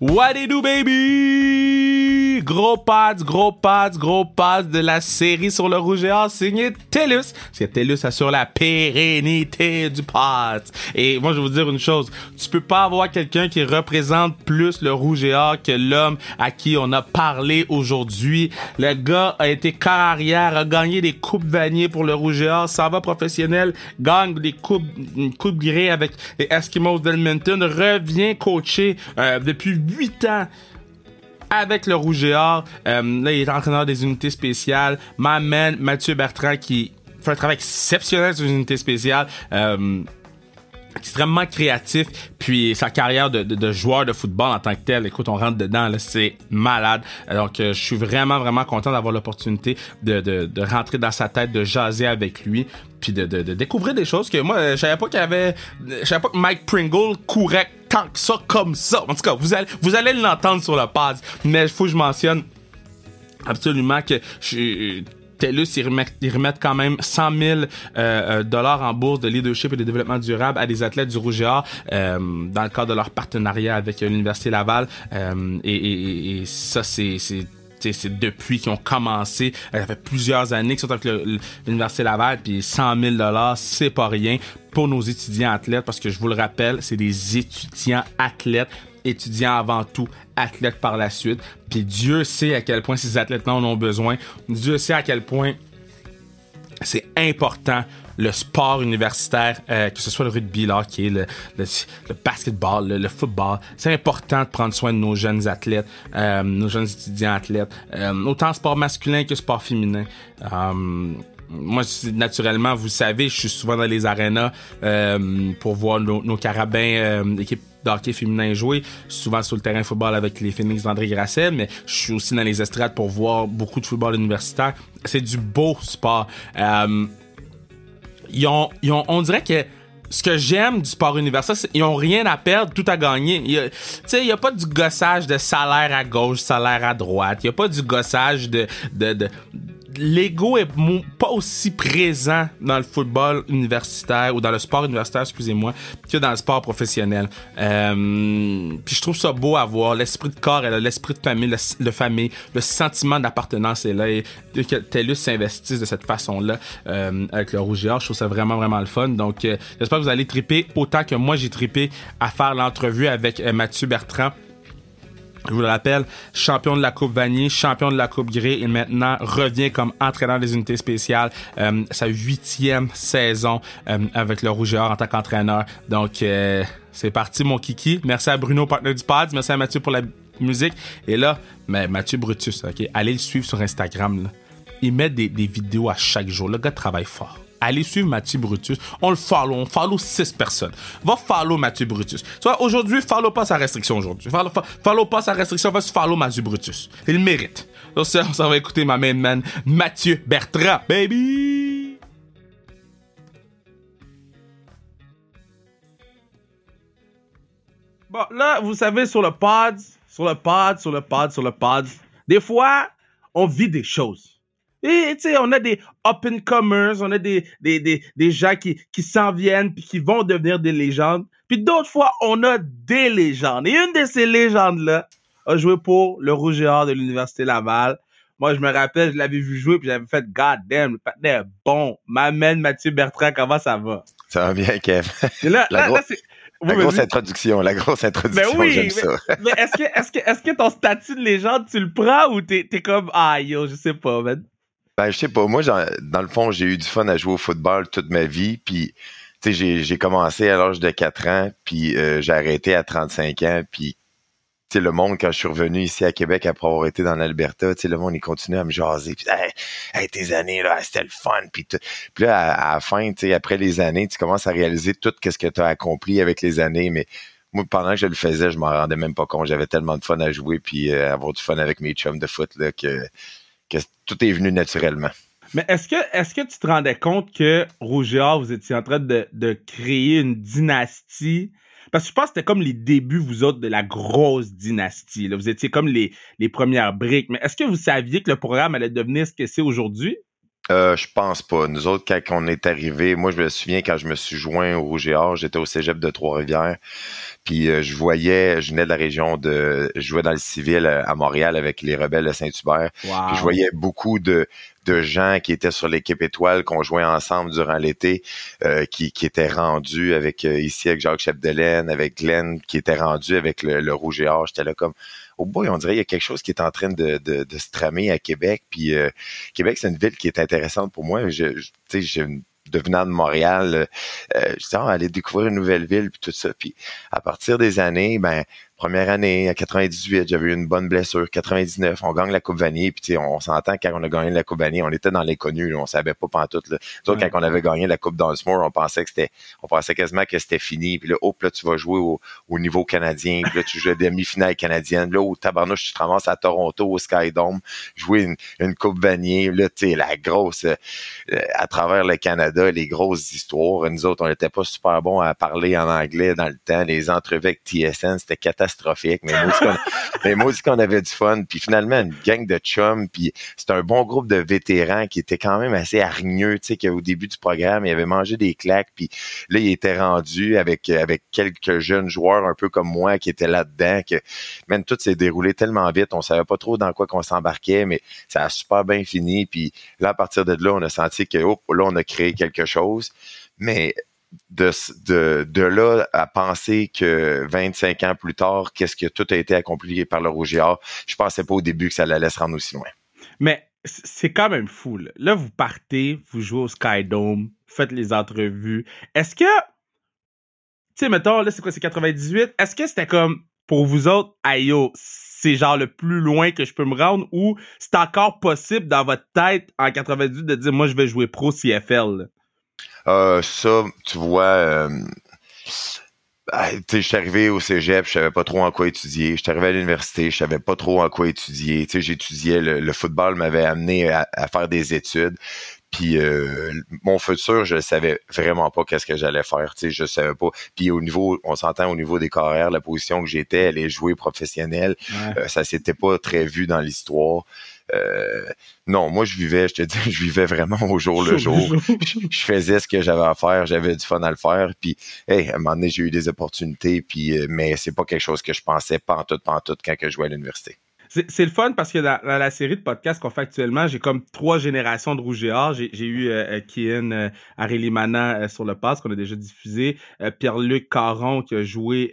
What do, baby? Gros pads, gros pads, gros pads de la série sur le rouge et or signé TELUS. Parce que TELUS assure la pérennité du pod. Et moi, je vais vous dire une chose. Tu peux pas avoir quelqu'un qui représente plus le rouge et or que l'homme à qui on a parlé aujourd'hui. Le gars a été carrière, a gagné des coupes vanier pour le rouge et or, s'en va professionnel, gagne des coupes, une coupe grée avec les Eskimos d'Edmonton, revient coacher euh, depuis 8 ans avec le Rouge et Or. Euh, là, il est entraîneur des unités spéciales. Ma Mathieu Bertrand, qui fait un travail exceptionnel sur les unités spéciales. Euh, extrêmement créatif puis sa carrière de, de, de, joueur de football en tant que tel écoute on rentre dedans là c'est malade donc euh, je suis vraiment vraiment content d'avoir l'opportunité de, de, de rentrer dans sa tête de jaser avec lui puis de, découvrir des choses que moi je savais pas qu'il y avait je savais pas que Mike Pringle courait tant que ça comme ça en tout cas vous allez vous allez l'entendre sur la page mais il faut que je mentionne absolument que je TELUS, ils remettent, quand même 100 000 euh, dollars en bourse de leadership et de développement durable à des athlètes du Rouge et Or, euh, dans le cadre de leur partenariat avec l'Université Laval. Euh, et, et, ça, c'est c'est depuis qu'ils ont commencé. Ça fait plusieurs années qu'ils sont avec l'Université Laval, puis 100 000 c'est pas rien pour nos étudiants athlètes, parce que je vous le rappelle, c'est des étudiants athlètes étudiants avant tout, athlètes par la suite. Puis Dieu sait à quel point ces athlètes-là en ont besoin. Dieu sait à quel point c'est important le sport universitaire, euh, que ce soit le rugby, le le, le, basketball, le, football. C'est important de prendre soin de nos jeunes athlètes, euh, nos jeunes étudiants athlètes, euh, autant sport masculin que sport féminin. moi, naturellement, vous savez, je suis souvent dans les arénas pour voir nos, nos carabins d'équipe d'hockey féminin jouer, souvent sur le terrain football avec les Phoenix d'André Grasset, mais je suis aussi dans les estrades pour voir beaucoup de football universitaire. C'est du beau sport. On dirait que ce que j'aime du sport universitaire, c'est qu'ils ont rien à perdre, tout à gagner. Tu sais, il y a pas du gossage de salaire à gauche, salaire à droite. Il y a pas du gossage de, de l'ego est pas aussi présent dans le football universitaire ou dans le sport universitaire, excusez-moi, que dans le sport professionnel. Euh, puis je trouve ça beau à voir. L'esprit de corps l'esprit de famille, le, famille, le sentiment d'appartenance est là. Et que TELUS s'investisse de cette façon-là euh, avec le Rouge et Or, je trouve ça vraiment, vraiment le fun. Donc, euh, j'espère que vous allez triper autant que moi j'ai trippé à faire l'entrevue avec euh, Mathieu Bertrand. Je vous le rappelle, champion de la Coupe Vanier, champion de la Coupe Grey et maintenant revient comme entraîneur des unités spéciales. Euh, sa huitième saison euh, avec le Rouge et Or en tant qu'entraîneur. Donc, euh, c'est parti mon kiki. Merci à Bruno, partenaire du pod. Merci à Mathieu pour la musique. Et là, mais Mathieu Brutus, ok, allez le suivre sur Instagram. Il met des vidéos à chaque jour. Le gars travaille fort allez suivre Mathieu Brutus. On le follow, on follow six personnes. Va follow Mathieu Brutus. Soit aujourd'hui, follow pas sa restriction aujourd'hui. Follow, follow, pas sa restriction, va follow Mathieu Brutus? Il mérite. Donc ça, on va écouter ma main man, Mathieu Bertrand, baby! Bon, là, vous savez, sur le pod, sur le pod, sur le pod, sur le pod, des fois, on vit des choses. Et tu sais, on a des up and comers, on a des des des, des gens qui qui s'en viennent puis qui vont devenir des légendes. Puis d'autres fois, on a des légendes. Et une de ces légendes là a joué pour le Rouge et Or de l'université Laval. Moi, je me rappelle, je l'avais vu jouer puis j'avais fait God damn, le patin est bon. M'amène Mathieu Bertrand, comment ça va? Ça va bien, Kev. Et là, la là, gros- là, c'est La Oui, grosse vas-y. introduction, la grosse introduction, Ben oui, j'aime mais, ça. mais est-ce que est-ce que est-ce que ton statut de légende, tu le prends ou t'es t'es comme ah yo, je sais pas, man. Ben, je sais pas, moi, dans le fond, j'ai eu du fun à jouer au football toute ma vie, puis, tu sais, j'ai- commencé à l'âge de 4 ans, puis euh, j'ai arrêté à 35 ans, puis, tu sais, le monde, quand je suis revenu ici à Québec après avoir été dans l'Alberta, tu sais, le monde, il continue à me jaser, hey, tes années, là, c'était le fun, puis, puis là, à, la fin, tu sais, après les années, tu commences à réaliser tout ce que tu as accompli avec les années, mais moi, pendant que je le faisais, je m'en rendais même pas compte, j'avais tellement de fun à jouer, puis euh, avoir du fun avec mes chums de foot, là, que tout est venu naturellement. Mais est-ce que, tu te rendais compte que Or, vous étiez en train de, créer une dynastie? Parce que je pense que c'était comme les débuts, vous autres, de la grosse dynastie. Vous étiez comme les premières briques. Mais est-ce que vous saviez que le programme allait devenir ce que c'est aujourd'hui? Euh, je pense pas. Nous autres, quand on est arrivé, moi je me souviens quand je me suis joint au Rouge et Or, j'étais au Cégep de Trois-Rivières. Puis euh, je voyais, je venais de la région de. Je jouais dans le civil à Montréal avec les rebelles de Saint-Hubert. Puis je voyais beaucoup de, de gens qui étaient sur l'équipe étoile, qu'on jouait ensemble durant l'été, euh, qui, qui étaient rendus avec ici avec Jacques Chapdelaine, avec Glenn, qui étaient rendus avec le, Rouge et Or. J'étais là comme oh boy, on dirait qu'il y a quelque chose qui est en train de, de, se tramer à Québec. Puis euh, Québec, c'est une ville qui est intéressante pour moi. Je, je, j'ai devenant de Montréal, euh, je disais, ah, aller découvrir une nouvelle ville, puis tout ça. Puis à partir des années, ben, première année, à 98, j'avais eu une bonne blessure. 99, on gagne la Coupe Vanier. Puis, on, on s'entend quand on a gagné la Coupe Vanier, on était dans l'inconnu. On savait pas pantoute. Là. quand on avait gagné la Coupe d'Ansmore, on pensait que c'était, on pensait quasiment que c'était fini. Puis là, hop, là, tu vas jouer au, niveau canadien. Puis là, tu joues à demi-finale canadienne. Là, au tabarnouche, tu te ramasses à Toronto, au Sky Dome, jouer une, Coupe Vanier. Là, tu sais, la grosse, euh, à travers le Canada, les grosses histoires. Nous autres, on n'était pas super bons à parler en anglais dans le temps. Les entrevues avec TSN, c'était catastrophique catastrophique, mais moi aussi qu'on avait du fun. Puis finalement, une gang de chums, puis c'était un bon groupe de vétérans qui étaient quand même assez hargneux, tu sais, qu'au début du programme, ils avaient mangé des claques, puis là, ils étaient rendus avec, avec quelques jeunes joueurs un peu comme moi qui étaient là-dedans, que même tout s'est déroulé tellement vite, on savait pas trop dans quoi qu'on s'embarquait, mais ça a super bien fini. Puis là, à partir de là, on a senti que, oh, là, on a créé quelque chose. Mais de, là à penser que 25 ans plus tard, qu'est-ce que tout a été accompli par le Rouge je pensais pas au début que ça allait se rendre aussi loin. Mais c'est quand même fou. Là. vous partez, vous jouez au Sky Dome, faites les entrevues. Est-ce que, tu sais, mettons, là, c'est quoi, c'est 98? Est-ce que c'était comme, pour vous autres, aïe, c'est genre le plus loin que je peux me rendre ou c'est encore possible dans votre tête en 98 de dire, moi, je vais jouer pro CFL? Euh, ça, tu vois, euh, ben, je suis arrivé au cégep, je savais pas trop en quoi étudier. Je suis arrivé à l'université, je savais pas trop en quoi étudier. J'étudiais, le, football m'avait amené à, faire des études. Puis euh, mon futur, je savais vraiment pas qu'est-ce que j'allais faire. Tu sais, je savais pas. Puis au niveau, on s'entend au niveau des carrières, la position que j'étais, elle est jouer professionnelle. ça s'était pas très vu dans l'histoire. Euh, non, moi je vivais, je te dis, je vivais vraiment au jour le jour. je, faisais ce que j'avais à faire, j'avais du fun à le faire. Puis, hey, à un moment donné, j'ai eu des opportunités, puis, euh, mais c'est pas quelque chose que je pensais pas en tout, pas en tout quand je jouais à l'université. C'est le fun parce que dans, la série de podcasts qu'on fait actuellement, j'ai comme trois générations de Rouge et. J'ai eu euh, euh Kian euh, euh, sur le pass qu'on a déjà diffusé. Pierre-Luc Caron qui a joué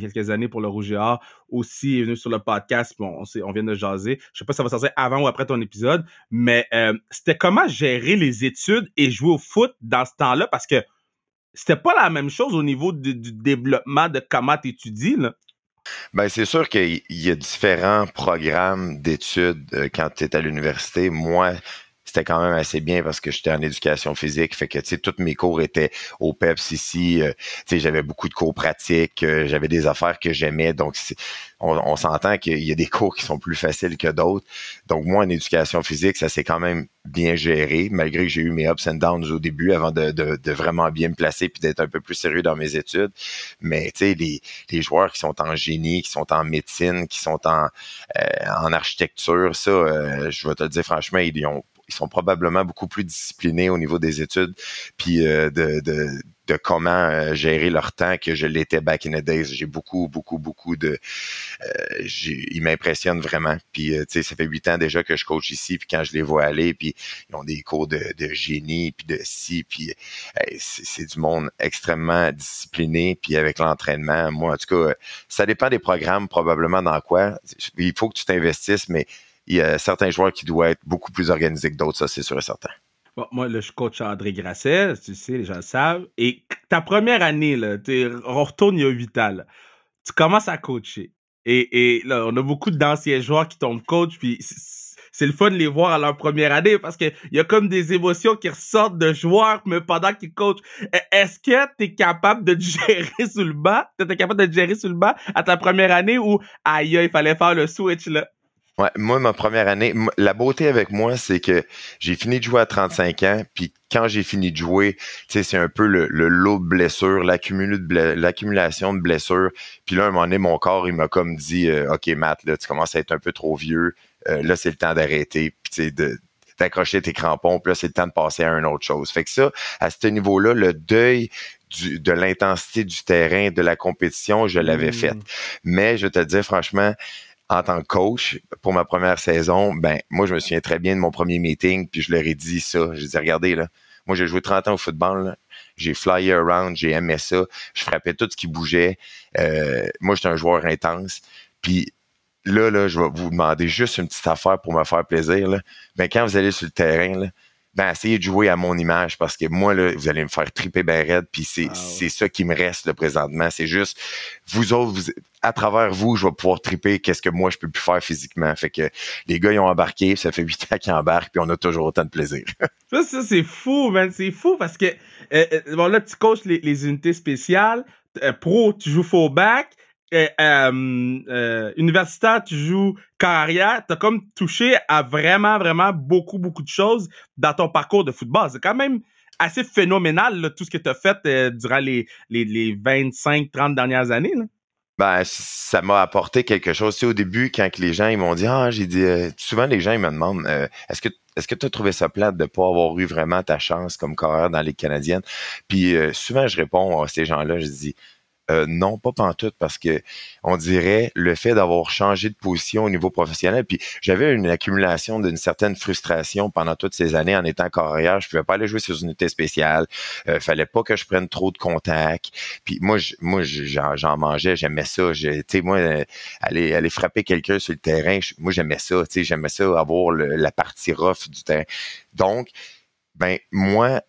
quelques années pour le Rouge et aussi est venu sur le podcast. Bon, on, vient de jaser. Je sais pas si ça va sortir avant ou après ton épisode, mais c'était comment gérer les études et jouer au foot dans ce temps-là? Parce que c'était pas la même chose au niveau du, développement de comment tu. Ben, c'est sûr qu'il y a différents programmes d'études euh, quand tu es à l'université. Moi, c'était quand même assez bien parce que j'étais en éducation physique. Fait que, tu sais, tous mes cours étaient au PEPS ici. Euh, tu sais, j'avais beaucoup de cours pratiques. Euh, j'avais des affaires que j'aimais. Donc, on, s'entend qu'il y a des cours qui sont plus faciles que d'autres. Donc, moi, en éducation physique, ça s'est quand même bien géré, malgré que j'ai eu mes ups and downs au début avant de, vraiment bien me placer puis d'être un peu plus sérieux dans mes études. Mais, tu sais, les, les joueurs qui sont en génie, qui sont en médecine, qui sont en, euh, en architecture, ça, je vais te le dire franchement, ils ont ils sont probablement beaucoup plus disciplinés au niveau des études, puis euh, de, de, de, comment euh, gérer leur temps que je l'étais back in the days. J'ai beaucoup, beaucoup, beaucoup de... Euh, ils m'impressionnent vraiment. Puis, tu sais, ça fait huit ans déjà que je coach ici, puis quand je les vois aller, puis ils ont des cours de, de génie, puis de si, puis c'est du monde extrêmement discipliné, puis avec l'entraînement. Moi, en tout cas, ça dépend des programmes, probablement dans quoi. Il faut que tu t'investisses, mais il y a certains joueurs qui doivent être beaucoup plus organisés que d'autres, ça, c'est sûr et certain. moi, là, je coach André Grasset, tu sais, les gens le savent. Et ta première année, là, on retourne il y a huit ans, tu commences à coacher. Et, et là, on a beaucoup d'anciens joueurs qui tombent coach, puis c'est le fun de les voir à leur première année parce qu'il y a comme des émotions qui ressortent de joueurs mais pendant qu'ils coachent. E, est-ce que tu es capable de te gérer sous le bas? T'étais capable de te gérer sous le bas à ta première année ou aïe, il fallait faire le switch là? Ouais, moi, ma première année, la beauté avec moi, c'est que j'ai fini de jouer à 35 ans, puis quand j'ai fini de jouer, tu sais, c'est un peu le, lot de blessures, l'accumulation de blessures. Puis là, à un moment donné, mon corps, il m'a comme dit, euh, OK, Matt, là, tu commences à être un peu trop vieux. Euh, là, c'est le temps d'arrêter. Puis, de, d'accrocher tes crampons, puis là, c'est le temps de passer à une autre chose. Fait que ça, à ce niveau-là, le deuil du, de l'intensité du terrain, de la compétition, je l'avais mmh. fait. Mais je te dis franchement, en tant que coach, pour ma première saison, ben moi, je me souviens très bien de mon premier meeting, puis je leur ai dit ça. Je dit, regardez, là, moi, j'ai joué 30 ans au football, j'ai flyé around, j'ai aimé ça, je frappais tout ce qui bougeait. Euh, moi, j'étais un joueur intense. Puis là, là, je vais vous demander juste une petite affaire pour me faire plaisir. Là. Ben, quand vous allez sur le terrain, là, ben, essayez de jouer à mon image parce que moi, là, vous allez me faire triper ben raide, puis c'est, ah c'est ça qui me reste là, présentement. C'est juste, vous autres, à travers vous, je vais pouvoir triper qu'est-ce que moi, je peux plus faire physiquement. Fait que les gars, ils ont embarqué, ça fait huit ans qu'ils embarquent, puis on a toujours autant de plaisir. ça, ça c'est fou, man. C'est fou parce que, euh, euh, bon, là, tu coaches les, les unités spéciales. Euh, pro, tu joues faux back euh, euh, universitaire, tu joues carrière, tu as comme touché à vraiment, vraiment beaucoup, beaucoup de choses dans ton parcours de football. C'est quand même assez phénoménal, tout ce que tu as fait euh, durant les, les, les 25, 30 dernières années. Ben, ça m'a apporté quelque chose. Au début, quand les gens ils m'ont dit, ah, j'ai dit, euh, souvent les gens ils me demandent, est-ce que est-ce que tu as trouvé ça plate de pas avoir eu vraiment ta chance comme carrière dans les Canadiennes? Puis souvent, je réponds à ces gens-là, je dis, euh, non, pas pantoute, parce que on dirait le fait d'avoir changé de position au niveau professionnel, puis j'avais une accumulation d'une certaine frustration pendant toutes ces années en étant carrière. Je pouvais pas aller jouer sur une unité spéciale. Euh, fallait pas que je prenne trop de contacts. Puis moi, moi, j'en mangeais, j'aimais ça. Tu sais, moi, aller, aller frapper quelqu'un sur le terrain, moi, j'aimais ça. Tu sais, j'aimais ça avoir la partie rough du terrain. Donc, ben moi,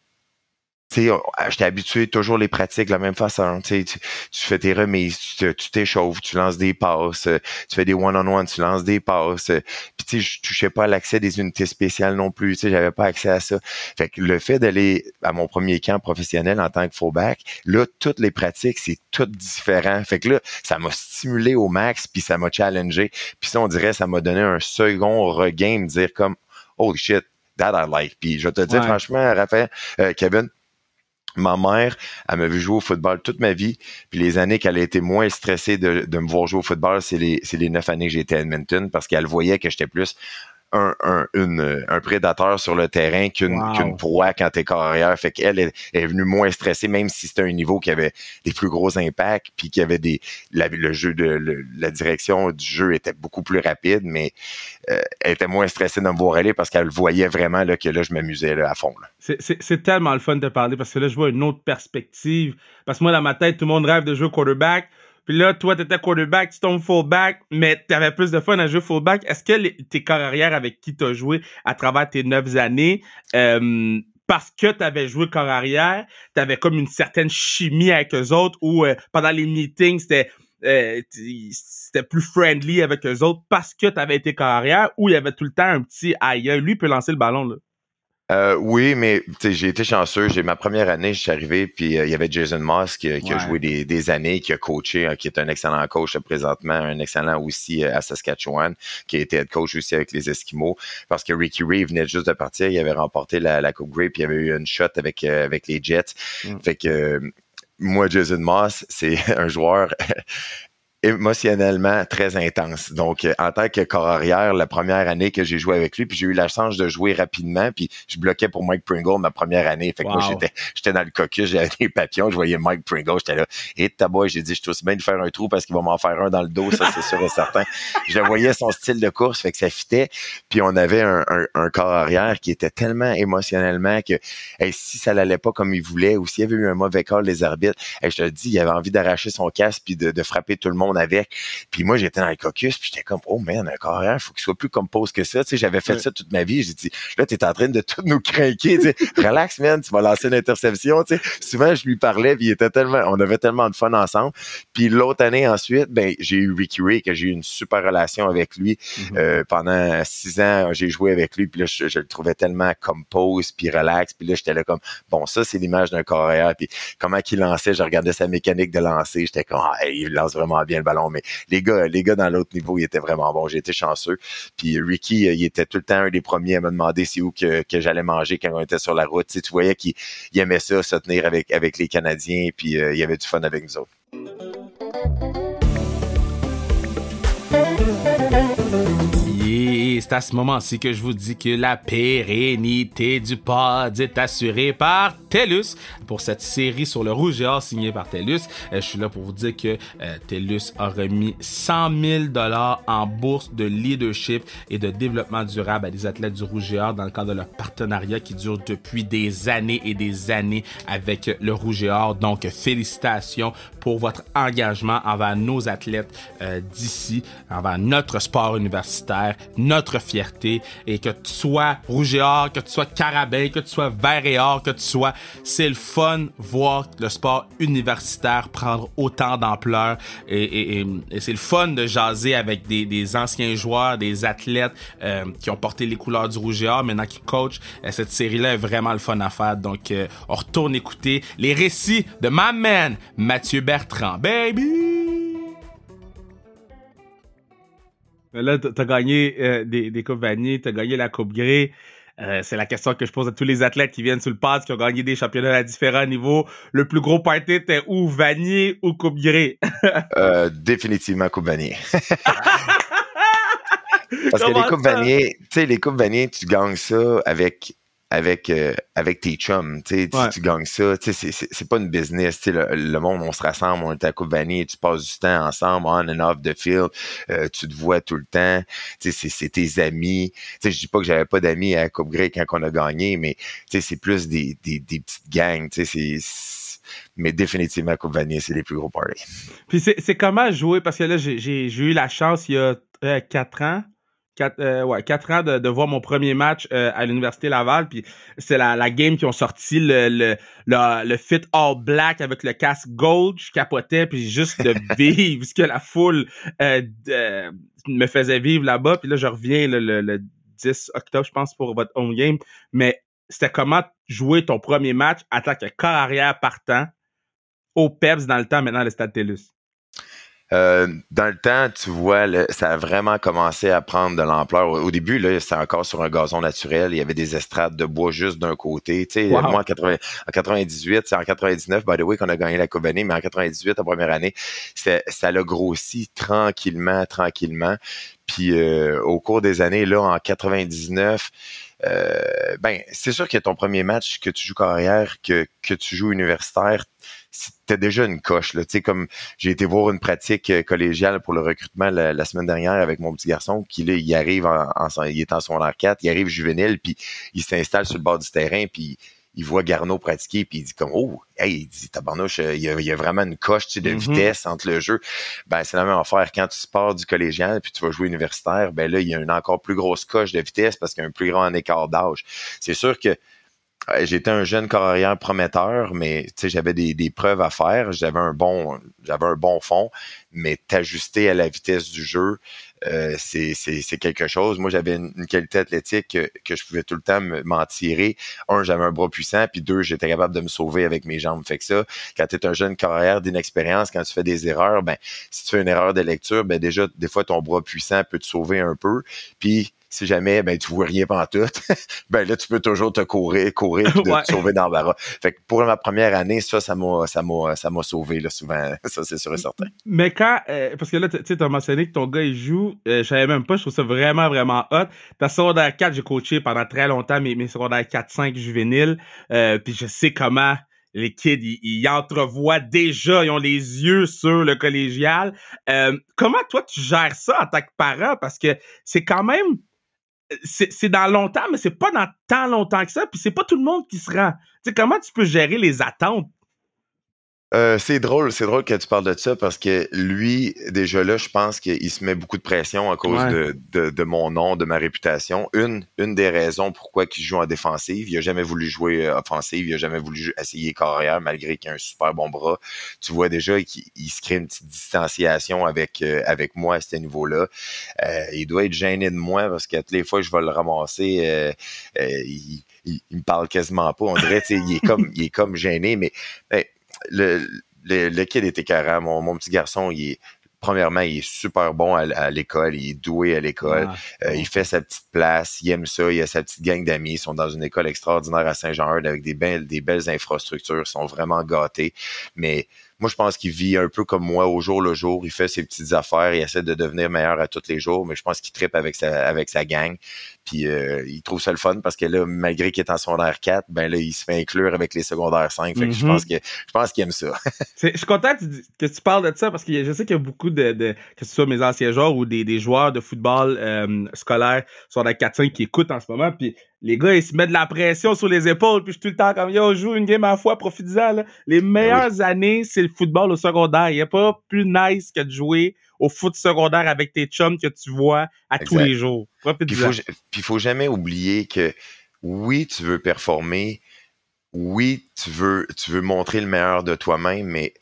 j'étais habitué toujours les pratiques de la même façon. Tu, tu fais tes remises, tu t'échauffes, tu, lances des passes, euh, tu fais des one-on-one, tu lances des passes. Euh, puis tu sais, je touchais pas à l'accès des unités spéciales non plus. Tu sais, j'avais pas accès à ça. Fait que le fait d'aller à mon premier camp professionnel en tant que fullback, là, toutes les pratiques, c'est tout différent. Fait que là, ça m'a stimulé au max, puis ça m'a challengé. Puis ça, on dirait, ça m'a donné un second regain, me dire comme, oh shit, that I like. Puis je te dis franchement, Raphaël, euh, Kevin, ma mère, elle m'a vu jouer au football toute ma vie. Puis les années qu'elle a été moins stressée de, me voir jouer au football, c'est les, c'est les neuf années que j'étais à Edmonton parce qu'elle voyait que j'étais plus un, un, une, un prédateur sur le terrain qu'une proie quand t'es carrière. Fait qu'elle est, est, venue moins stressée, même si c'était un niveau qui avait des plus gros impacts, puis qui avait des le jeu de la direction du jeu était beaucoup plus rapide, mais euh, elle était moins stressée de me voir aller parce qu'elle voyait vraiment là, que là, je m'amusais à fond. C'est tellement le fun de parler parce que là, je vois une autre perspective. Parce que moi, dans ma tête, tout le monde rêve de jouer quarterback. Puis là, toi, t'étais quarterback, tu tombes fullback, mais t'avais plus de fun à jouer fullback. Est-ce que tes carrières avec qui t'as joué à travers tes neuf années, euh, parce que t'avais joué corps arrière, t'avais comme une certaine chimie avec eux autres ou euh, pendant les meetings, c'était euh, c'était plus friendly avec eux autres parce que t'avais été carrière ou il y avait tout le temps un petit aïe, lui peut lancer le ballon là? Euh, oui, mais j'ai été chanceux. J'ai ma première année, je suis arrivé, puis euh, il y avait Jason Moss qui, a joué des, années, qui a coaché, hein, qui est un excellent coach présentement, un excellent aussi euh, à Saskatchewan, qui a été head coach aussi avec les Esquimaux, parce que Ricky Ray venait juste de partir, il avait remporté la, la Coupe Grey, puis il avait eu une shot avec avec les Jets. Mm. Fait que moi, Jason Moss, c'est un joueur émotionnellement très intense. Donc, euh, en tant que corps arrière, la première année que j'ai joué avec lui, puis j'ai eu la chance de jouer rapidement, puis je bloquais pour Mike Pringle ma première année. Fait que moi, j'étais, j'étais dans le cocus, j'avais des papillons, je voyais Mike Pringle, j'étais là, et tabac, j'ai dit, je trouve bien de faire un trou parce qu'il va m'en faire un dans le dos, ça, c'est sûr et certain. Je voyais son style de course, fait que ça fitait. Puis on avait un, un, corps arrière qui était tellement émotionnellement que si ça n'allait pas comme il voulait, ou s'il y avait eu un mauvais call des arbitres, je te dis, il avait envie d'arracher son casque puis de, de frapper tout le monde avec. Puis moi, j'étais dans le caucus, puis j'étais comme, oh man, un carrière, faut qu'il soit plus compose que ça. Tu sais, j'avais fait ça toute ma vie. J'ai dit, là, t'es en train de tout nous craquer. Tu sais, relax, man, tu vas lancer une interception. Tu sais, souvent, je lui parlais, puis il était tellement, on avait tellement de fun ensemble. Puis l'autre année ensuite, ben, j'ai eu Ricky Ray, que j'ai eu une super relation avec lui. Mm-hmm. euh, pendant six ans, j'ai joué avec lui, puis là, je, le trouvais tellement compose, puis relax. Puis là, j'étais là comme, bon, ça, c'est l'image d'un carrière. Puis comment qu'il lançait, je regardais sa mécanique de lancer. J'étais comme, ah, il lance vraiment bien le ballon mais les gars, les gars dans l'autre niveau, ils étaient vraiment bons. J'ai été chanceux. Puis Ricky, euh, il était tout le temps un des premiers à me demander c'est où que, j'allais manger quand on était sur la route. Tu, tu voyais qu'il aimait ça, se tenir avec, avec les Canadiens, puis euh, il avait du fun avec nous autres. C'est à ce moment-ci que je vous dis que la pérennité du pod est assurée par TELUS. Pour cette série sur le rouge et or signée par TELUS, euh, je suis là pour vous dire que euh, TELUS a remis 100 000 dollars en bourse de leadership et de développement durable à des athlètes du rouge et or dans le cadre de leur partenariat qui dure depuis des années et des années avec le rouge et or. Donc, félicitations pour votre engagement envers nos athlètes euh, d'ici, envers notre sport universitaire, notre fierté et que tu sois rouge et or, que tu sois carabin, que tu sois vert et or, que tu sois, c'est le fun voir le sport universitaire prendre autant d'ampleur et, c'est le fun de jaser avec des, anciens joueurs, des athlètes euh, qui ont porté les couleurs du rouge et or, maintenant qui coachent. Euh, cette série-là est vraiment le fun à faire. Donc, euh, on retourne écouter les récits de ma man, Mathieu Bertrand. Baby! Là, t'as gagné des, Coupes Vanier, t'as gagné la Coupe Grey. Euh, c'est la question que je pose à tous les athlètes qui viennent sur le pass, qui ont gagné des championnats à différents niveaux. Le plus gros party était où, Vanier ou Coupe Grey? euh, définitivement Coupe Vanier. Parce que les Coupes Vanier, tu sais, les Coupes Vanier, tu gagnes ça avec avec, euh, avec tes chums. Tu, ouais. tu gagnes ça. C'est pas une business. Le, le, monde, on se rassemble, on est à Coupe Vanille, tu passes du temps ensemble, on and off the field, euh, tu te vois tout le temps. C'est tes amis. Je dis pas que j'avais pas d'amis à Coupe Grey quand on a gagné, mais c'est plus des, des, des, petites gangs. C'est mais définitivement Coupe Vanille, c'est les plus gros parties. Puis c'est comment jouer, parce que là, j'ai eu la chance il y a euh, quatre ans, quatre, euh, ouais, quatre ans de, de, voir mon premier match euh, à l'université Laval. Puis c'est la, la game qui ont sorti le, le, le, le, fit all black avec le casque gold. Je capotais puis juste de vivre ce que la foule euh, de, me faisait vivre là-bas. Puis là, je reviens le, le, 10 octobre, je pense, pour votre home game. Mais c'était comment jouer ton premier match en tant que corps arrière partant au PEPS dans le temps, maintenant, le Stade TELUS? Euh, dans le temps, tu vois, là, ça a vraiment commencé à prendre de l'ampleur. Au, début, là, c'était encore sur un gazon naturel. Il y avait des estrades de bois juste d'un côté. Tu sais, wow. moi, en, 80, en 98, c'est en 99, by the way, qu'on a gagné la Coupe mais en 98, la première année, ça l'a grossi tranquillement, tranquillement. Puis euh, au cours des années, là, en 99, euh, ben, c'est sûr que ton premier match que tu joues carrière, que, que tu joues universitaire, c'était déjà une coche. Là. Tu sais, comme j'ai été voir une pratique euh, collégiale pour le recrutement la, la, semaine dernière avec mon petit garçon, qui là, il arrive en, en il est en son 4, il arrive juvénile, puis il s'installe sur le bord du terrain, puis il voit Garneau pratiquer, puis il dit comme oh, hey, il dit tabarnouche, il y a, il y a vraiment une coche tu sais, de mm -hmm. vitesse entre le jeu. Ben c'est la même affaire quand tu pars du collégial puis tu vas jouer universitaire, ben là il y a une encore plus grosse coche de vitesse parce qu'il y a un plus grand écart d'âge. C'est sûr que J'étais un jeune carrière prometteur, mais j'avais des, preuves à faire. J'avais un bon, j'avais un bon fond, mais t'ajuster à la vitesse du jeu, euh, c'est quelque chose. Moi, j'avais une, une, qualité athlétique que, que, je pouvais tout le temps m'en tirer. Un, j'avais un bras puissant, puis deux, j'étais capable de me sauver avec mes jambes. Fait que ça, quand tu es un jeune carrière d'inexpérience, quand tu fais des erreurs, ben si tu fais une erreur de lecture, ben déjà, des fois, ton bras puissant peut te sauver un peu. Puis si jamais ben tu vois rien pendant tout, ben là tu peux toujours te courir, courir puis ouais. te sauver barra. Fait que pour ma première année, ça ça m'a ça m'a ça m'a sauvé là souvent, ça c'est sûr et certain. Mais quand euh, parce que là tu sais as mentionné que ton gars il joue, euh, je savais même pas, je trouve ça vraiment vraiment hot. Ta secondaire 4, j'ai coaché pendant très longtemps mes mes secondaires 4 5 juvéniles euh, puis je sais comment les kids, ils, ils, entrevoient déjà, ils ont les yeux sur le collégial. Euh, comment toi tu gères ça en tant que parent? Parce que c'est quand même c'est dans longtemps, mais c'est pas dans tant longtemps que ça, puis c'est pas tout le monde qui se rend. Tu sais, comment tu peux gérer les attentes? Euh, c'est drôle, c'est drôle que tu parles de ça parce que lui, déjà là, je pense qu'il se met beaucoup de pression à cause ouais. de, de, de, mon nom, de ma réputation. Une, une des raisons pourquoi il joue en défensive, il a jamais voulu jouer euh, offensive, il a jamais voulu essayer carrière malgré qu'il a un super bon bras. Tu vois déjà qu'il se crée une petite distanciation avec euh, avec moi à ce niveau-là. Euh, il doit être gêné de moi parce que toutes les fois que je vais le ramasser, il, il, il, me parle quasiment pas. On dirait, il est comme, il est comme gêné, mais le, le, le kid était carré. Mon, mon petit garçon, il est, premièrement, il est super bon à, à l'école, il est doué à l'école, ah, euh, il fait sa petite place, il aime ça, il a sa petite gang d'amis, ils sont dans une école extraordinaire à Saint-Jean-Eudes avec des belles, des belles infrastructures, ils sont vraiment gâtés, mais moi, je pense qu'il vit un peu comme moi au jour le jour. Il fait ses petites affaires, il essaie de devenir meilleur à tous les jours, mais je pense qu'il tripe avec sa, avec sa gang. Puis euh, il trouve ça le fun parce que là, malgré qu'il est en secondaire 4, ben là, il se fait inclure avec les secondaires 5. Fait que je Mhm. pense que je pense qu'il aime ça. Je suis content que tu, dis- que tu parles de ça parce que je sais qu'il y a beaucoup de, de- que ce soit mes anciens joueurs ou des, des joueurs de football euh, scolaire sur la 4-5 qui écoutent en ce moment. Puis les gars, ils se mettent de la pression sur les épaules. Puis je suis tout le temps comme yo, joue une game à la fois, profite-en. là. Les meilleures années, c'est le football au secondaire. Il n'y a pas plus nice que de jouer au foot secondaire avec tes chums que tu vois à tous les jours. Puis il faut jamais oublier que oui, tu veux performer, oui, tu veux, tu veux montrer le meilleur de toi-même, mais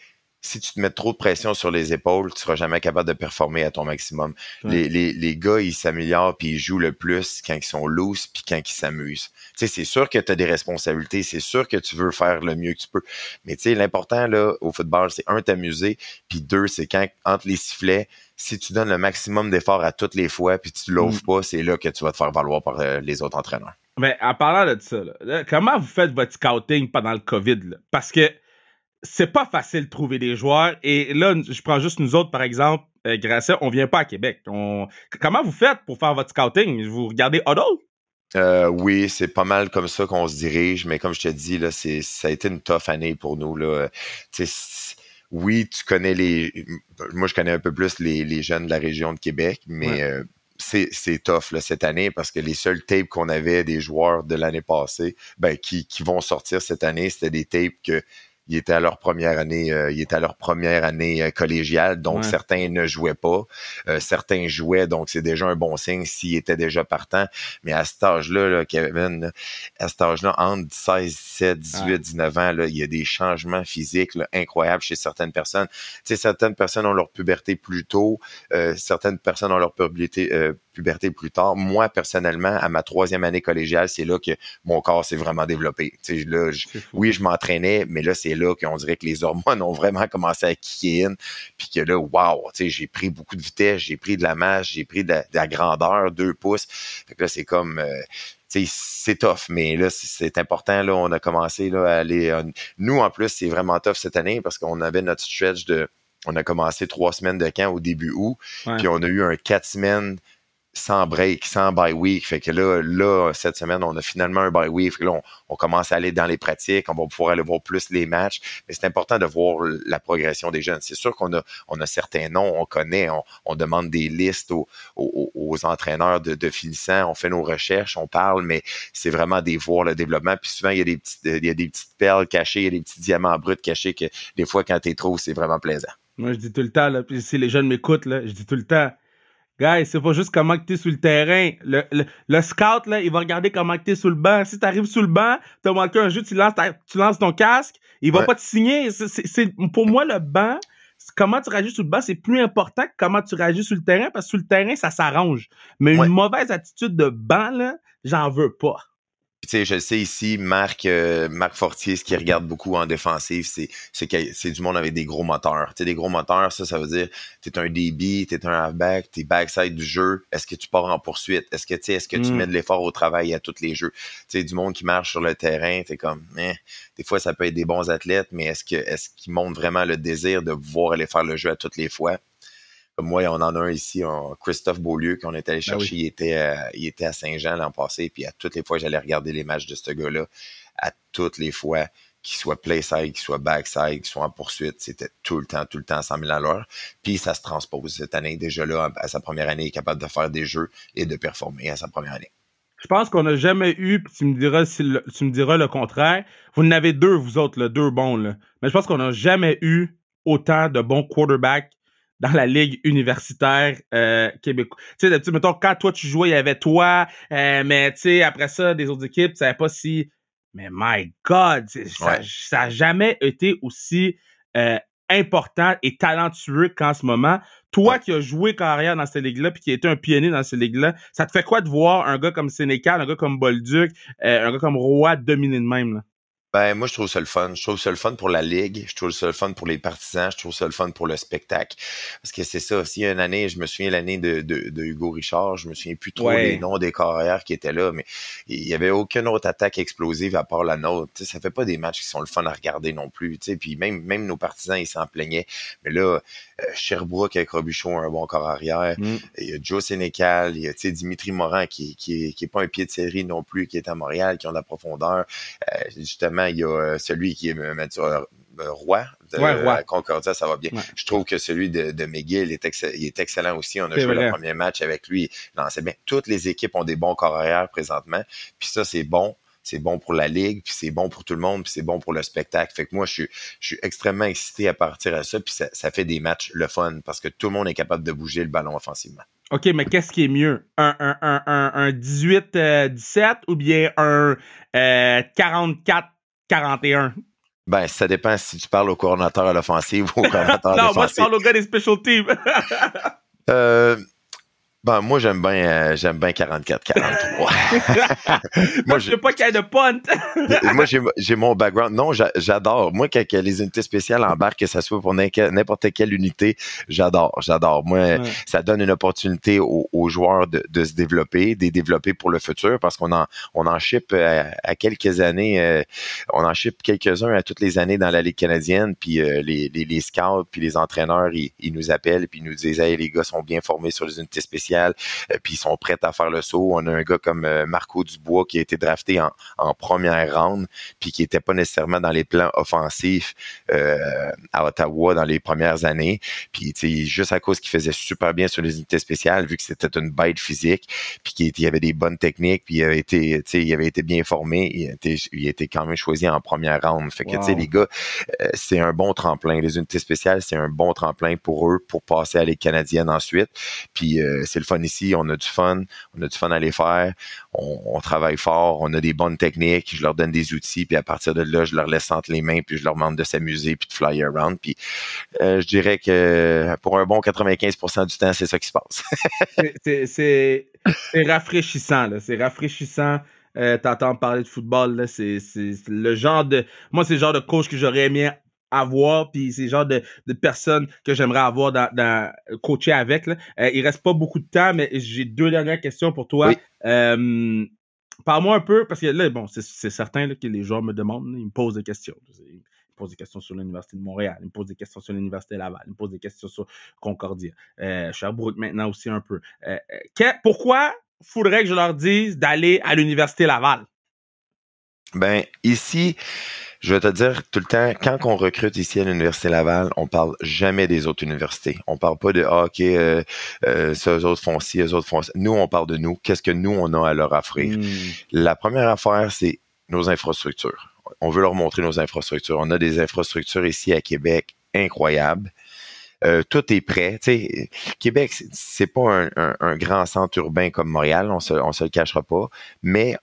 si tu te mets trop de pression sur les épaules, tu seras jamais capable de performer à ton maximum. Ouais. Les, les, les gars, ils s'améliorent puis ils jouent le plus quand ils sont loose puis quand ils s'amusent. Tu sais, c'est sûr que tu as des responsabilités, c'est sûr que tu veux faire le mieux que tu peux. Mais tu sais, l'important là au football, c'est un t'amuser, puis deux, c'est quand entre les sifflets, si tu donnes le maximum d'efforts à toutes les fois puis tu l'offres Mm. pas, c'est là que tu vas te faire valoir par euh, les autres entraîneurs. Mais en parlant de ça, là, là, comment vous faites votre scouting pendant le COVID? là? Parce que c'est pas facile de trouver des joueurs. Et là, je prends juste nous autres, par exemple, euh, Gracien, on vient pas à Québec. On... Comment vous faites pour faire votre scouting? Vous regardez Huddle? Euh, oui, c'est pas mal comme ça qu'on se dirige, mais comme je te dis, là, c'est, ça a été une tough année pour nous. Là. Oui, tu connais les. Moi, je connais un peu plus les, les jeunes de la région de Québec, mais Ouais. euh, c'est, c'est tough là, cette année parce que les seuls tapes qu'on avait des joueurs de l'année passée, ben, qui, qui vont sortir cette année, c'était des tapes que. Ils étaient à leur première année, euh, ils étaient à leur première année euh, collégiale, donc Ouais. certains ne jouaient pas, euh, certains jouaient, donc c'est déjà un bon signe s'ils étaient déjà partants. Mais à cet âge-là, là, Kevin, à cet âge-là, entre 16, 17, 18, Ouais. 19 ans, là, il y a des changements physiques là, incroyables chez certaines personnes. Tu sais, certaines personnes ont leur puberté plus tôt, euh, certaines personnes ont leur puberté, euh, puberté plus tard. Moi, personnellement, à ma troisième année collégiale, c'est là que mon corps s'est vraiment développé. Là, je- oui, je m'entraînais, mais là, c'est là qu'on dirait que les hormones ont vraiment commencé à kicker in. Puis que là, wow, j'ai pris beaucoup de vitesse, j'ai pris de la masse, j'ai pris de la, de la grandeur, deux pouces. Fait que là, c'est comme. euh, c'est tough, mais là, c'est- c'est important. Là, on a commencé là, à aller. euh, nous, en plus, c'est vraiment tough cette année parce qu'on avait notre stretch de. On a commencé trois semaines de camp au début août, Ouais. puis on a eu un quatre semaines sans break, sans bye week. Fait que là, là, cette semaine, on a finalement un bye week. Là, on, commence à aller dans les pratiques, on va pouvoir aller voir plus les matchs. Mais c'est important de voir la progression des jeunes. C'est sûr qu'on a, on a certains noms, on connaît, on, demande des listes aux, entraîneurs de, de finissants, on fait nos recherches, on parle, mais c'est vraiment des voir le développement. Puis souvent, il y a des petites, perles cachées, il y a des petits diamants bruts cachés que des fois, quand tu les trouves, c'est vraiment plaisant. Moi, je dis tout le temps, là, puis si les jeunes m'écoutent, je dis tout le temps, Guys, c'est pas juste comment que t'es sur le terrain. Le, le, le scout, là, il va regarder comment que t'es sur le banc. Si t'arrives sur le banc, t'as manqué un jeu, tu lances, ta- tu lances ton casque, il va Ouais. pas te signer. C'est- c'est- c'est- pour moi, le banc, comment tu réagis sur le banc, c'est plus important que comment tu réagis sur le terrain, parce que sur le terrain, ça s'arrange. Mais Ouais. une mauvaise attitude de banc, là, j'en veux pas. Puis, tu sais, je le sais ici, Marc, euh, Marc Fortier, ce qui regarde beaucoup en défensive, c'est, c'est, que c'est du monde avec des gros moteurs. Tu sais, des gros moteurs, ça, ça veut dire, t'es un DB, t'es un halfback, t'es backside du jeu. Est-ce que tu pars en poursuite? Est-ce que, tu sais, est-ce que tu Mm. mets de l'effort au travail à tous les jeux? Tu sais, du monde qui marche sur le terrain, t'es comme, eh, des fois, ça peut être des bons athlètes, mais est-ce que, est-ce qu'ils montrent vraiment le désir de voir aller faire le jeu à toutes les fois? Comme moi, on en a un ici, Christophe Beaulieu, qu'on est allé Ben chercher. il, était, euh, il était à Saint-Jean l'an passé, puis à toutes les fois, j'allais regarder les matchs de ce gars-là. À toutes les fois, qu'il soit playside, qu'il soit backside, qu'il soit en poursuite, c'était tout le temps, tout le temps à 100 000 à l'heure. Puis ça se transpose cette année. Déjà là, à sa première année, il est capable de faire des jeux et de performer à sa première année. Je pense qu'on n'a jamais eu, puis tu me diras si le, tu me diras le contraire. Vous en avez deux, vous autres, là, deux bons, là. Mais je pense qu'on n'a jamais eu autant de bons quarterbacks dans la ligue universitaire euh, québécoise. Tu sais, mettons, quand toi tu jouais, il y avait toi, euh, mais tu sais, après ça, des autres équipes, tu savais pas si. Mais my God, ça, Ouais. ça a jamais été aussi euh, important et talentueux qu'en ce moment. Toi Ouais. qui as joué carrière dans cette ligue-là, puis qui a été un pionnier dans cette ligue-là, ça te fait quoi de voir un gars comme Sénécal, un gars comme Bolduc, euh, un gars comme Roy dominer de même? Là? Ben, moi, je trouve ça le fun. Je trouve ça le fun pour la ligue. Je trouve ça le fun pour les partisans. Je trouve ça le fun pour le spectacle. Parce que c'est ça. S'il y a une année, je me souviens l'année de, de, de, Hugo Richard, je me souviens plus trop des noms des carrières qui étaient là, mais il y avait aucune autre attaque explosive à part la nôtre. Ça ça fait pas des matchs qui sont le fun à regarder non plus. sais Puis même, même nos partisans, ils s'en plaignaient. Mais là, euh, Sherbrooke avec Robuchon, un bon corps arrière. Mm. Il y a Joe Sénécal, il y a Dimitri Morin qui, qui, qui est pas un pied de série non plus, qui est à Montréal, qui ont de la profondeur. Euh, justement, il y a euh, celui qui est Mathieu euh, Roi de Concordia, ça va bien. Je trouve que celui de, de McGill est, il est excellent aussi. On a joué le premier match avec lui. Non, c'est bien. Toutes les équipes ont des bons corps présentement. Puis ça, c'est bon. C'est bon pour la ligue, puis c'est bon pour tout le monde, puis c'est bon pour le spectacle. Fait que moi, je suis, je suis extrêmement excité à partir de ça, puis ça, ça fait des matchs le fun parce que tout le monde est capable de bouger le ballon offensivement. OK, mais qu'est-ce qui est mieux? Un, un, un, un 18-17 ou bien un 44 41. Ben, ça dépend si tu parles au coordinateur à l'offensive ou au coordinateur Non, moi, je parle au gars des special teams. euh, ben, moi, j'aime bien, euh, j'aime bien 44-43. moi, je veux pas qu'il y ait de punt. moi, j'ai mon background. Non, j'adore. Moi, quand les unités spéciales embarquent, que ça soit pour n'importe quelle unité, j'adore, j'adore. Moi, ça donne une opportunité aux, joueurs de, de, se développer, de développer pour le futur, parce qu'on en, on en ship euh, à, quelques années, euh, on en ship quelques-uns à toutes les années dans la Ligue canadienne, puis les, les, les, scouts, puis les entraîneurs, ils, ils nous appellent, puis ils nous disent, hey, les gars sont bien formés sur les unités spéciales euh, puis ils sont prêts à faire le saut. On a un gars comme euh, Marco Dubois qui a été drafté en, première round, puis qui était pas nécessairement dans les plans offensifs euh, à Ottawa dans les premières années. Puis juste à cause qu'il faisait super bien sur les unités spéciales, vu que c'était une bête physique, puis qu'il avait des bonnes techniques, puis il avait été, il avait été bien formé, il a été, il a quand même choisi en première round. Fait que sais les gars, c'est un bon tremplin. Les unités spéciales, c'est un bon tremplin pour eux pour passer à les canadiennes ensuite. Puis c'est fun ici, on a du fun, on a du fun à les faire, on, travaille fort, on a des bonnes techniques, je leur donne des outils, puis à partir de là, je leur laisse entre les mains, puis je leur demande de s'amuser, puis de fly around. Puis euh, je dirais que pour un bon 95% du temps, c'est ça qui se passe. c'est rafraîchissant, c'est rafraîchissant. Euh, t'entends parler de football, c'est le genre de. Moi, c'est le genre de coach que j'aurais aimé avoir, puis c'est le genre de, de personnes que j'aimerais avoir dans, dans coacher avec. Là. Euh, il reste pas beaucoup de temps, mais j'ai deux dernières questions pour toi. Euh, Parle-moi un peu, parce que là, bon, c'est certain là, que les joueurs me demandent, ils me posent des questions. Ils me posent des questions sur l'Université de Montréal, ils me posent des questions sur l'Université Laval, ils me posent des questions sur Concordia, euh, Sherbrooke maintenant aussi un peu. Euh, euh pourquoi faudrait que je leur dise d'aller à l'Université Laval? Ben, ici, je vais te dire tout le temps, quand on recrute ici à l'Université Laval, on parle jamais des autres universités. On parle pas de ah, OK, euh, euh, ça, eux autres font ci, eux autres font ça. Nous, on parle de nous. Qu'est-ce que nous, on a à leur offrir? Hmm. La première affaire, c'est nos infrastructures. On veut leur montrer nos infrastructures. On a des infrastructures ici à Québec incroyables. Euh, tout est prêt. sais, Québec, c'est pas un, un, grand centre urbain comme Montréal, on se, on se le cachera pas, mais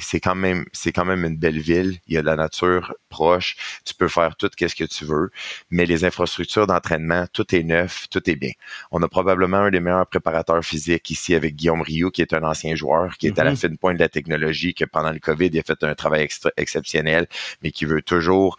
c'est quand même c'est quand même une belle ville. Il y a de la nature proche. Tu peux faire tout ce que tu veux, mais les infrastructures d'entraînement, tout est neuf, tout est bien. On a probablement un des meilleurs préparateurs physiques ici avec Guillaume Rioux, qui est un ancien joueur, qui est à la mm-hmm. fine pointe de la technologie, que pendant le COVID, il a fait un travail exceptionnel, mais qui veut toujours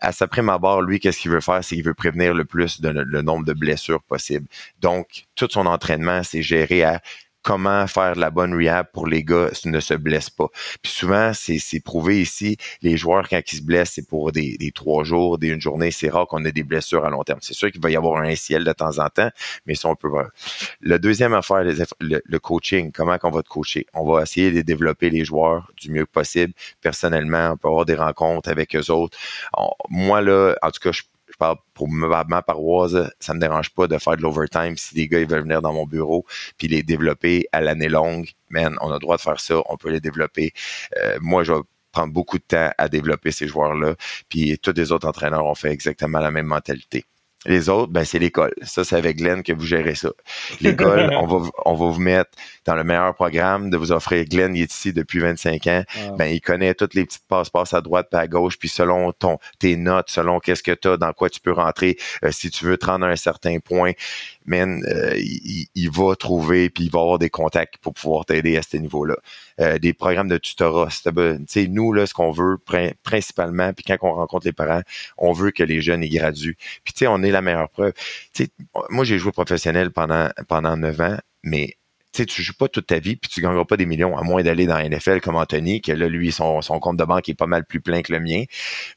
à sa prime abord, lui, qu'est-ce qu'il veut faire? C'est qu'il veut prévenir le plus de le nombre de blessures possible. Donc, tout son entraînement, c'est géré à comment faire de la bonne rehab pour les gars ne se blessent pas. Puis souvent, c'est prouvé ici, les joueurs, quand ils se blessent, c'est pour des, trois jours, des une journée. C'est rare qu'on ait des blessures à long terme. C'est sûr qu'il va y avoir un ciel de temps en temps, mais ça, on peut voir. Le deuxième affaire, le, coaching, comment qu'on va te coacher? On va essayer de développer les joueurs du mieux possible. Personnellement, on peut avoir des rencontres avec eux autres. moi, là, en tout cas, je je parle pour ma, paroisse, ça me dérange pas de faire de l'overtime si des gars ils veulent venir dans mon bureau puis les développer à l'année longue. Man, on a le droit de faire ça, on peut les développer. Euh, moi, je vais prendre beaucoup de temps à développer ces joueurs-là. Puis tous les autres entraîneurs ont fait exactement la même mentalité. Les autres, ben, c'est l'école. Ça, c'est avec Glenn que vous gérez ça. L'école, on va, on va vous mettre dans le meilleur programme, de vous offrir. Glenn, il est ici depuis 25 ans. Ben, il connaît toutes les petites passe-passe à droite et à gauche, puis selon ton, tes notes, selon qu'est-ce que tu as, dans quoi tu peux rentrer, euh, si tu veux te rendre à un certain point, man, euh, il, va trouver, puis il va avoir des contacts pour pouvoir t'aider à ce niveau-là. Euh, des programmes de tutorat. sais, nous, là, ce qu'on veut principalement, puis quand on rencontre les parents, on veut que les jeunes y graduent. Puis tu sais, on est la meilleure preuve. sais, moi, j'ai joué professionnel pendant pendant neuf ans, mais tu joues pas toute ta vie puis tu gagneras pas des millions à moins d'aller dans la NFL comme Anthony que là lui son, compte de banque est pas mal plus plein que le mien.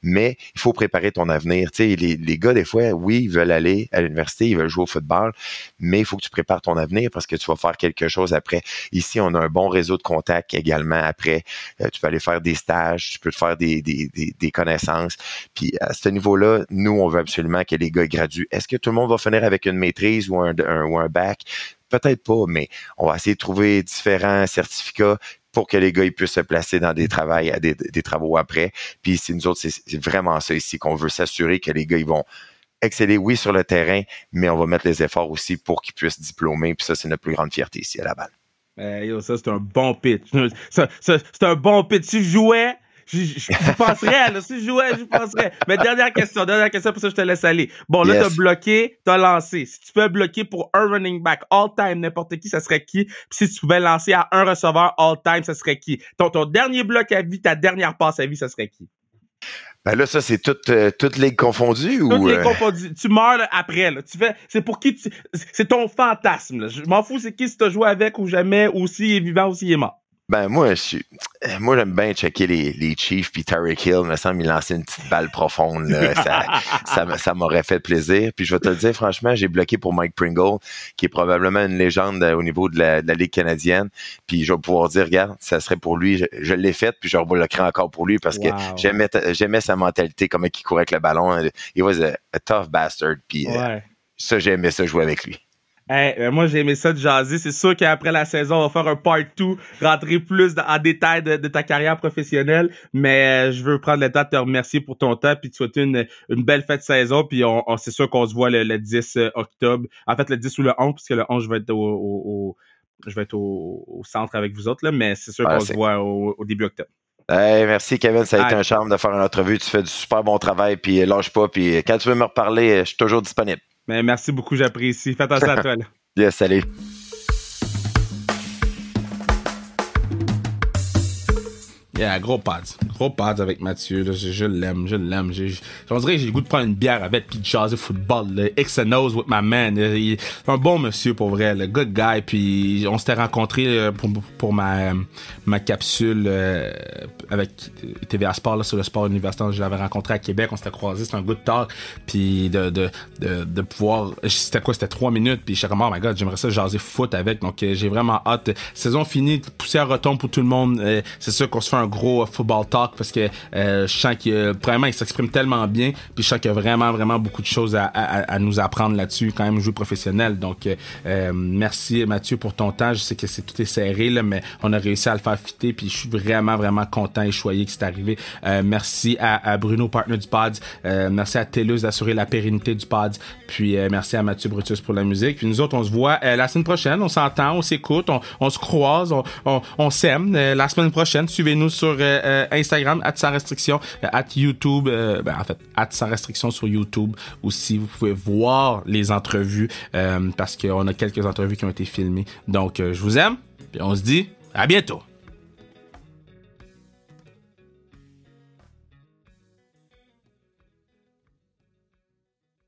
Mais il faut préparer ton avenir. Tu sais les, les gars des fois oui ils veulent aller à l'université ils veulent jouer au football mais il faut que tu prépares ton avenir parce que tu vas faire quelque chose après. Ici on a un bon réseau de contacts également après. Euh, tu peux aller faire des stages tu peux te faire des, connaissances. Puis à ce niveau là nous on veut absolument que les gars graduent. Est-ce que tout le monde va finir avec une maîtrise ou ou un bac? Peut-être pas, mais on va essayer de trouver différents certificats pour que les gars ils puissent se placer dans des travaux, des, des travaux après. Puis c'est nous autres, c'est vraiment ça ici qu'on veut s'assurer que les gars ils vont exceller, oui, sur le terrain, mais on va mettre les efforts aussi pour qu'ils puissent diplômer. Puis ça, c'est notre plus grande fierté ici à la balle. yo, ça, c'est un bon pitch. c'est un bon pitch. Tu jouais je penserais, là, si je jouais, je penserais. Mais dernière question, dernière question, pour ça je te laisse aller. Bon, là, t'as bloqué, t'as lancé. Si tu peux bloquer pour un running back all-time, n'importe qui, ça serait qui? Puis si tu pouvais lancer à un receveur all-time, ça serait qui? Ton, ton dernier bloc à vie, ta dernière passe à vie, ça serait qui? Ben là, ça, c'est toutes, euh, toutes les confondues ou. Toutes les euh? confondues. Tu meurs après, là. Tu fais, c'est pour qui tu, c'est ton fantasme, là. Je m'en fous, c'est qui si t'as joué avec ou jamais, ou s'il est vivant ou s'il est mort. Ben moi, je, moi j'aime bien checker les, les Chiefs puis Tyreek Hill, me semble il lancer une petite balle profonde. ça, ça, ça m'aurait fait plaisir. Puis je vais te le dire, franchement, j'ai bloqué pour Mike Pringle, qui est probablement une légende euh, au niveau de la, de la Ligue canadienne. Puis je vais pouvoir dire, regarde, ça serait pour lui, je, l'ai fait, puis je rebloquerai encore pour lui parce que j'aimais j'aimais sa mentalité, comment il courait avec le ballon. Il was a, tough bastard. Puis euh, ça, j'aimais ça jouer avec lui. Euh, moi, j'ai aimé ça de jaser. C'est sûr qu'après la saison, on va faire un part 2, rentrer plus en détail de, ta carrière professionnelle. Mais euh, je veux prendre le temps de te remercier pour ton temps puis te souhaiter une, une belle fête de saison. Puis on, c'est sûr qu'on se voit le, 10 euh, octobre. En fait, le 10 ou le 11, puisque le 11, je vais être au, je vais être au, centre avec vous autres, là, mais c'est sûr qu'on se voit au, début octobre. merci Kevin, ça a été un charme de faire une entrevue. Tu fais du super bon travail, puis lâche pas. Puis quand tu veux me reparler, je suis toujours disponible. Mais merci beaucoup, j'apprécie. Fais attention à toi. Là. yes, salut. Yeah, gros pads. Gros pads avec Mathieu. Là. Je, l'aime, je l'aime. On dirait que j'ai le goût de prendre une bière avec puis de jaser football. Là. X and knows with my man. Il un bon monsieur pour vrai. Le good guy. Puis on s'était rencontrés euh, pour, pour ma, ma capsule euh, avec TVA Sport là, sur le sport universitaire. Je l'avais rencontré à Québec. On s'était croisés. C'était un good talk. Puis de, de, de, de pouvoir... C'était quoi? C'était trois minutes. Puis je suis comme, oh j'aimerais ça jaser foot avec. Donc euh, j'ai vraiment hâte. Saison finie. Pousser à retombe pour tout le monde. C'est sûr qu'on se fait un gros football talk parce que euh, je sens que vraiment il s'exprime tellement bien puis je sens qu'il y a vraiment vraiment beaucoup de choses à, nous apprendre là-dessus quand même jouer professionnel. Donc euh, merci Mathieu pour ton temps. Je sais que c'est tout est serré là mais on a réussi à le faire fitter puis je suis vraiment vraiment content et choyé que c'est arrivé. Euh, merci à, Bruno partner du Pod merci à Télus d'assurer la pérennité du Pod puis merci à Mathieu Brutus pour la musique. Puis nous autres on se voit la semaine prochaine. On s'entend on s'écoute on, se croise on s'aime la semaine prochaine. Suivez-nous sur euh, euh, Instagram, at sans restriction, euh, at YouTube, ben, en fait, at sans restriction sur YouTube aussi. Vous pouvez voir les entrevues parce qu'on a quelques entrevues qui ont été filmées. Donc, je vous aime et on se dit à bientôt.